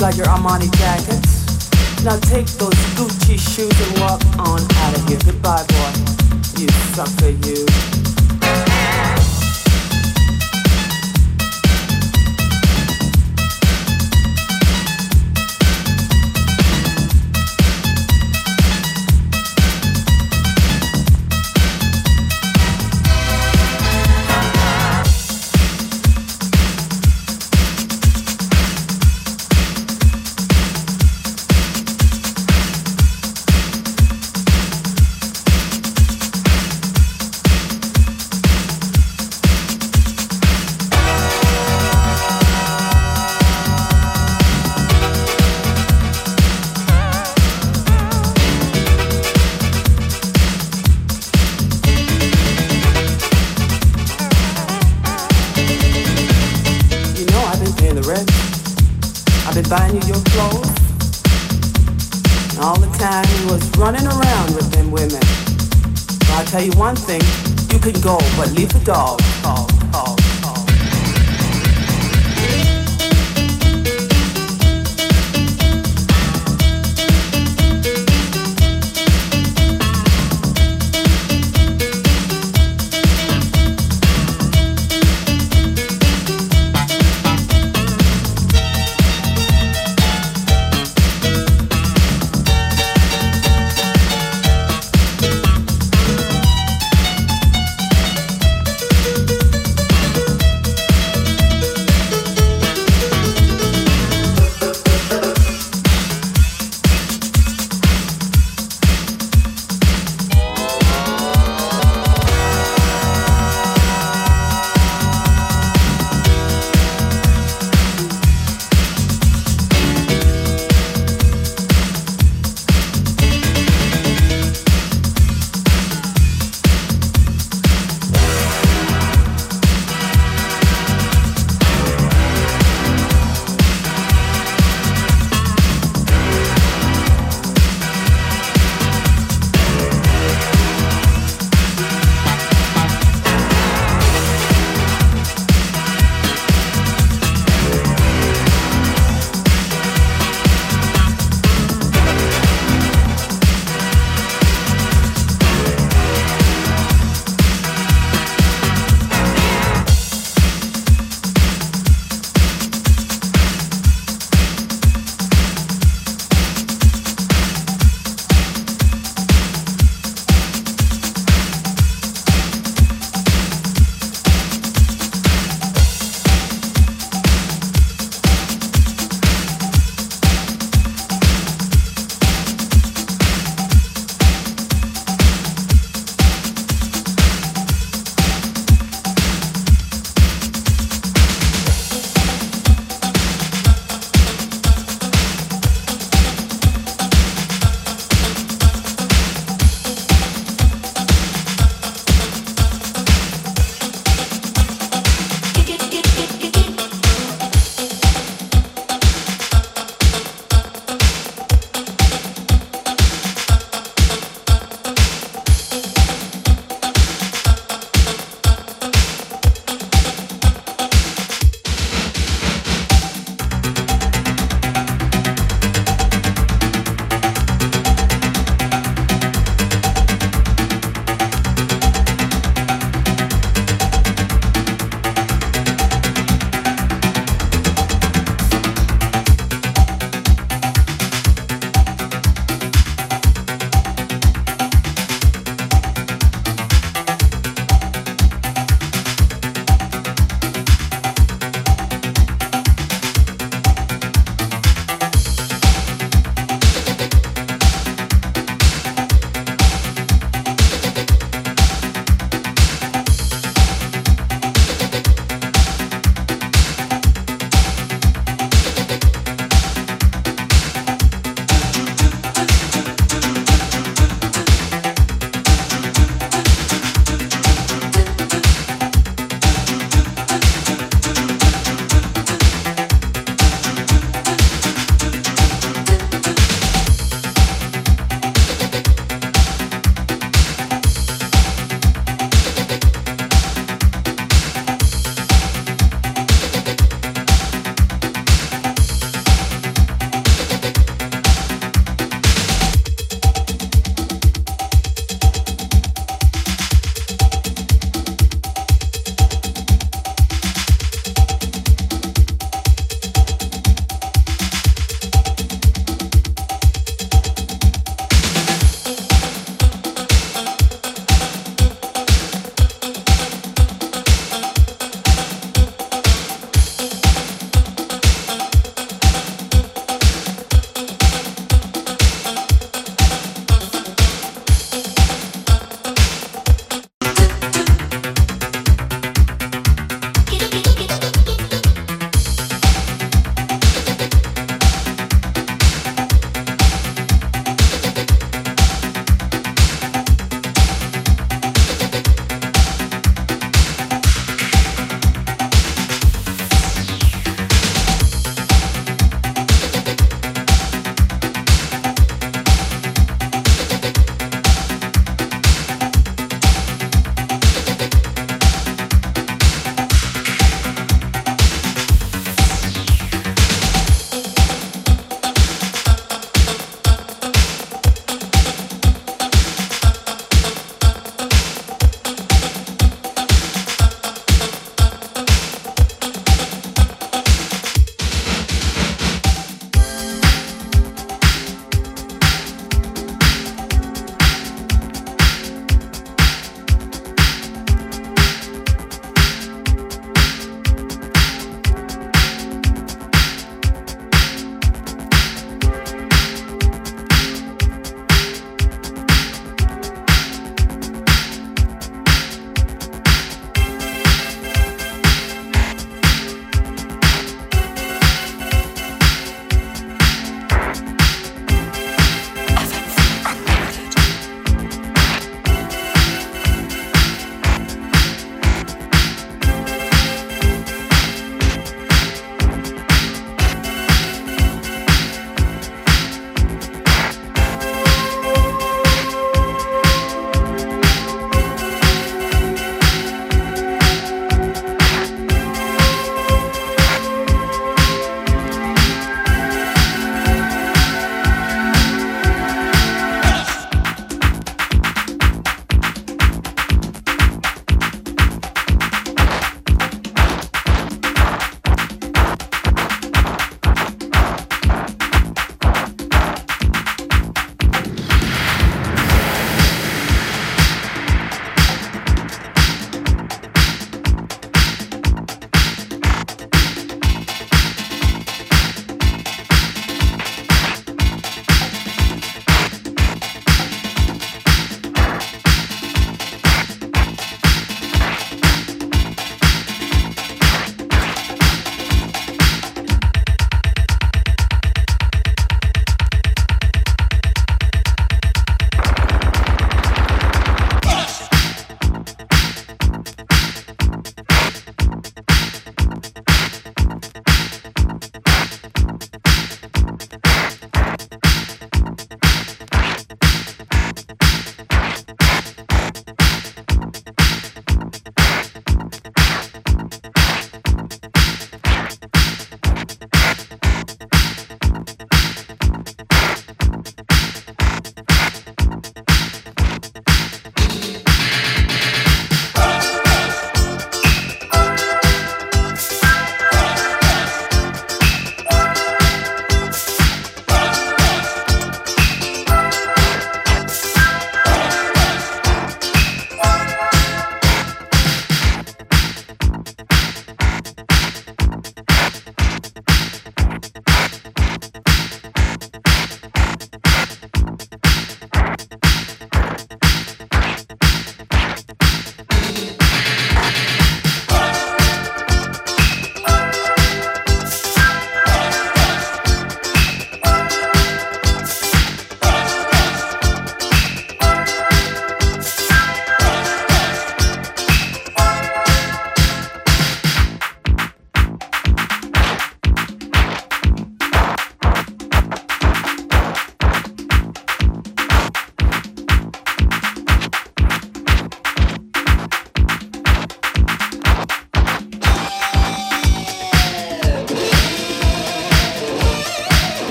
like your Armani jackets. Now take those Gucci shoes and walk on out of here. Goodbye, boy. You sucker, you. but leave the dog.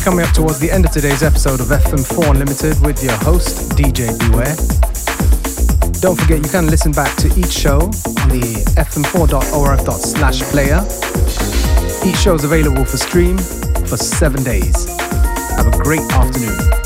We're coming up towards the end of today's episode of FM4 Unlimited with your host, DJ Beware. Don't forget you can listen back to each show on the fm4.orf.slash player. Each show is available for stream for seven days. Have a great afternoon.